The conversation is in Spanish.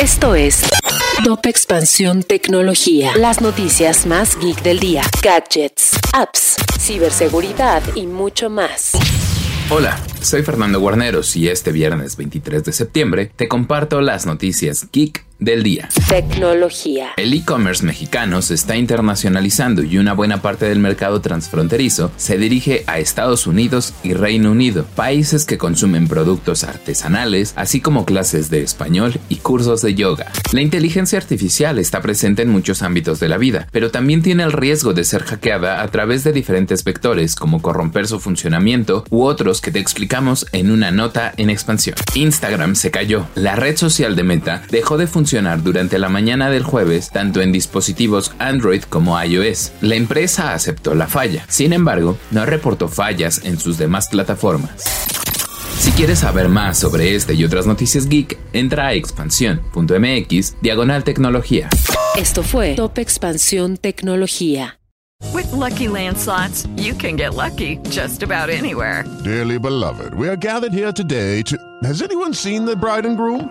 Esto es Top Expansión Tecnología. Las noticias más geek del día. Gadgets, apps, ciberseguridad y mucho más. Hola, soy Fernando Guarneros y este viernes 23 de septiembre te comparto las noticias geek del día. Tecnología. El e-commerce mexicano se está internacionalizando y una buena parte del mercado transfronterizo se dirige a Estados Unidos y Reino Unido, países que consumen productos artesanales, así como clases de español y cursos de yoga. La inteligencia artificial está presente en muchos ámbitos de la vida, pero también tiene el riesgo de ser hackeada a través de diferentes vectores como corromper su funcionamiento u otros que te explicamos en una nota en expansión. Instagram se cayó. La red social de Meta dejó de funcionar durante la mañana del jueves tanto en dispositivos Android como iOS. La empresa aceptó la falla, sin embargo, no reportó fallas en sus demás plataformas. Si quieres saber más sobre este y otras noticias geek, entra a expansión.mx diagonal tecnología. Esto fue Top Expansión Tecnología. With lucky landslots, you can get lucky just about anywhere. Dearly beloved, we are gathered here today to. Has anyone seen the bride and groom?